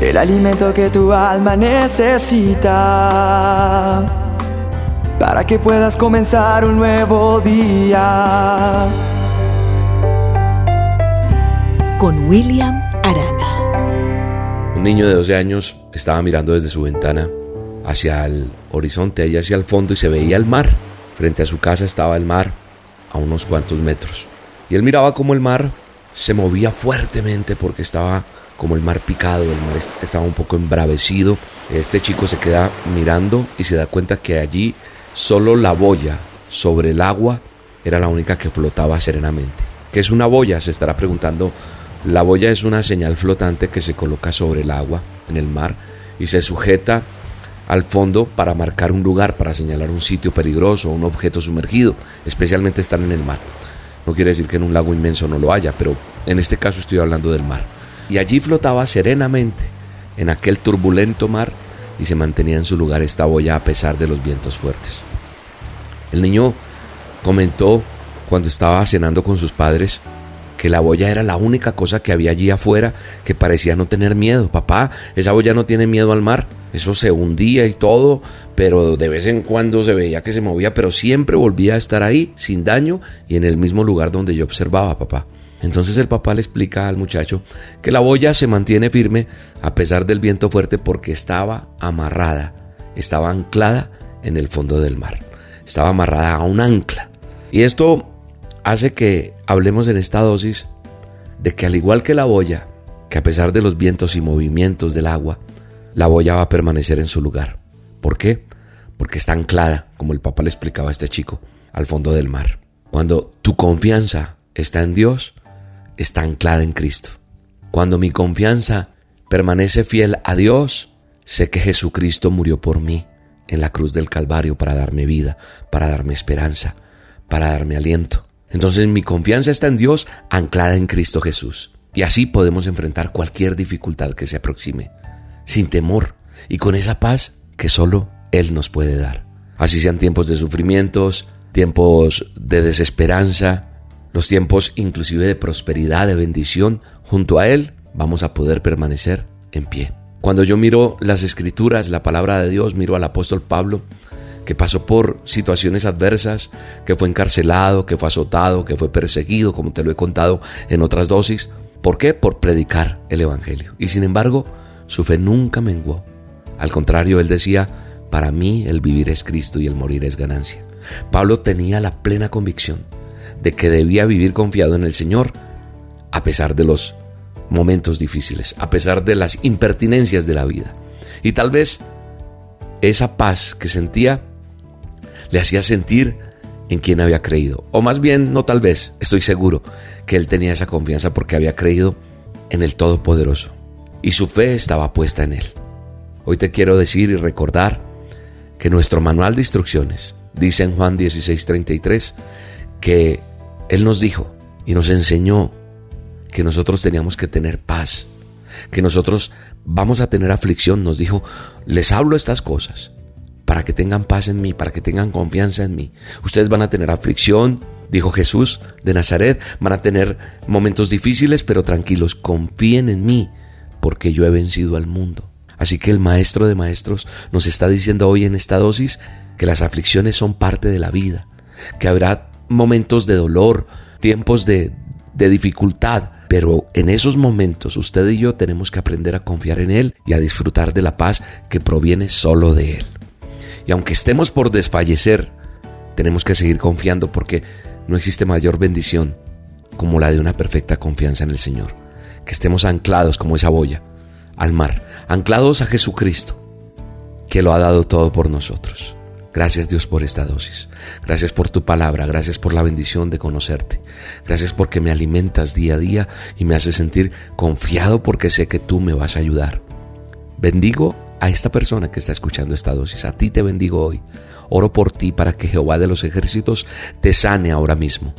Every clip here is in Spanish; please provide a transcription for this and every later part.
el alimento que tu alma necesita para que puedas comenzar un nuevo día. Con William Arana. Un niño de 12 años estaba mirando desde su ventana hacia el horizonte, allá hacia el fondo, y se veía el mar. Frente a su casa estaba el mar a unos cuantos metros. Y él miraba como el mar se movía fuertemente porque estaba como el mar picado, el mar estaba un poco embravecido. Este chico se queda mirando y se da cuenta que allí solo la boya sobre el agua era la única que flotaba serenamente. ¿Qué es una boya? Se estará preguntando. La boya es una señal flotante que se coloca sobre el agua, en el mar, y se sujeta al fondo para marcar un lugar, para señalar un sitio peligroso un objeto sumergido, especialmente estar en el mar. No quiere decir que en un lago inmenso no lo haya, pero en este caso estoy hablando del mar. Y allí flotaba serenamente en aquel turbulento mar y se mantenía en su lugar esta boya a pesar de los vientos fuertes. El niño comentó cuando estaba cenando con sus padres que la boya era la única cosa que había allí afuera que parecía no tener miedo. Papá, esa boya no tiene miedo al mar. Eso se hundía y todo, pero de vez en cuando se veía que se movía, pero siempre volvía a estar ahí, sin daño y en el mismo lugar donde yo observaba, papá. Entonces el papá le explica al muchacho que la boya se mantiene firme a pesar del viento fuerte porque estaba amarrada, estaba anclada en el fondo del mar, estaba amarrada a un ancla. Y esto hace que hablemos en esta dosis de que al igual que la boya, que a pesar de los vientos y movimientos del agua, la boya va a permanecer en su lugar. ¿Por qué? Porque está anclada, como el Papa le explicaba a este chico, al fondo del mar. Cuando tu confianza está en Dios, está anclada en Cristo. Cuando mi confianza permanece fiel a Dios, sé que Jesucristo murió por mí en la cruz del Calvario para darme vida, para darme esperanza, para darme aliento. Entonces mi confianza está en Dios anclada en Cristo Jesús. Y así podemos enfrentar cualquier dificultad que se aproxime, sin temor y con esa paz que solo Él nos puede dar. Así sean tiempos de sufrimientos, tiempos de desesperanza, los tiempos inclusive de prosperidad, de bendición, junto a Él vamos a poder permanecer en pie. Cuando yo miro las escrituras, la palabra de Dios, miro al apóstol Pablo, que pasó por situaciones adversas, que fue encarcelado, que fue azotado, que fue perseguido, como te lo he contado en otras dosis. ¿Por qué? Por predicar el Evangelio. Y sin embargo, su fe nunca menguó. Al contrario, él decía, para mí el vivir es Cristo y el morir es ganancia. Pablo tenía la plena convicción de que debía vivir confiado en el Señor, a pesar de los momentos difíciles, a pesar de las impertinencias de la vida. Y tal vez esa paz que sentía le hacía sentir en quien había creído. O más bien, no tal vez, estoy seguro que él tenía esa confianza porque había creído en el Todopoderoso. Y su fe estaba puesta en él. Hoy te quiero decir y recordar que nuestro manual de instrucciones dice en Juan 16:33 que Él nos dijo y nos enseñó que nosotros teníamos que tener paz, que nosotros vamos a tener aflicción. Nos dijo, les hablo estas cosas para que tengan paz en mí, para que tengan confianza en mí. Ustedes van a tener aflicción, dijo Jesús de Nazaret, van a tener momentos difíciles, pero tranquilos, confíen en mí, porque yo he vencido al mundo. Así que el Maestro de Maestros nos está diciendo hoy en esta dosis que las aflicciones son parte de la vida, que habrá momentos de dolor, tiempos de, dificultad, pero en esos momentos usted y yo tenemos que aprender a confiar en Él y a disfrutar de la paz que proviene solo de Él. Y aunque estemos por desfallecer, tenemos que seguir confiando porque no existe mayor bendición como la de una perfecta confianza en el Señor. Que estemos anclados como esa boya al mar, anclados a Jesucristo, que lo ha dado todo por nosotros. Gracias Dios por esta dosis. Gracias por tu palabra. Gracias por la bendición de conocerte. Gracias porque me alimentas día a día y me haces sentir confiado porque sé que tú me vas a ayudar. Bendigo a esta persona que está escuchando esta dosis. A ti te bendigo hoy. Oro por ti para que Jehová de los ejércitos te sane ahora mismo.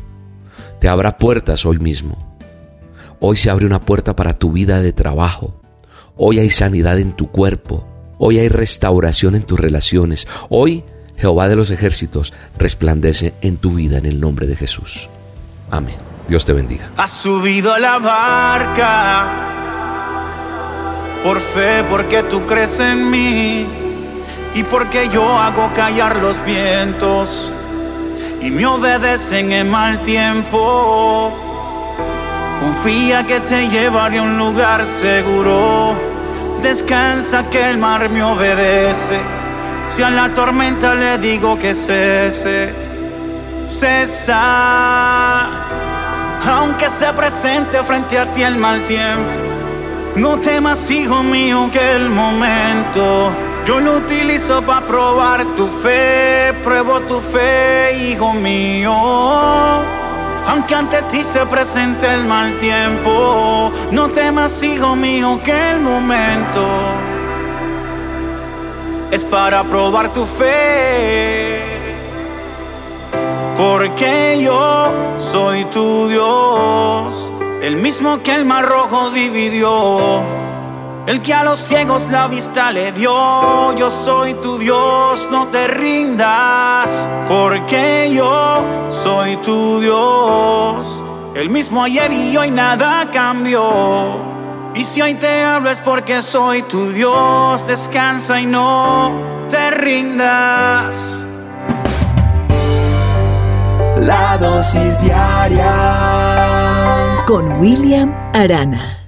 Te abra puertas hoy mismo. Hoy se abre una puerta para tu vida de trabajo. Hoy hay sanidad en tu cuerpo. Hoy hay restauración en tus relaciones. Hoy Jehová de los ejércitos resplandece en tu vida en el nombre de Jesús. Amén. Dios te bendiga. Has subido a la barca por fe, porque tú crees en mí y porque yo hago callar los vientos y me obedecen en mal tiempo. Confía que te llevaré a un lugar seguro. Descansa que el mar me obedece. Si a la tormenta le digo que cese, cesa. Aunque se presente frente a ti el mal tiempo, no temas, hijo mío, que el momento yo lo utilizo para probar tu fe, pruebo tu fe, hijo mío. Aunque ante ti se presente el mal tiempo, no temas, hijo mío, que el momento es para probar tu fe. Porque yo soy tu Dios, el mismo que el mar rojo dividió el que a los ciegos la vista le dio, yo soy tu Dios, no te rindas, porque yo soy tu Dios. El mismo ayer y hoy nada cambió. Y si hoy te hablo es porque soy tu Dios, descansa y no te rindas. La dosis diaria con William Arana.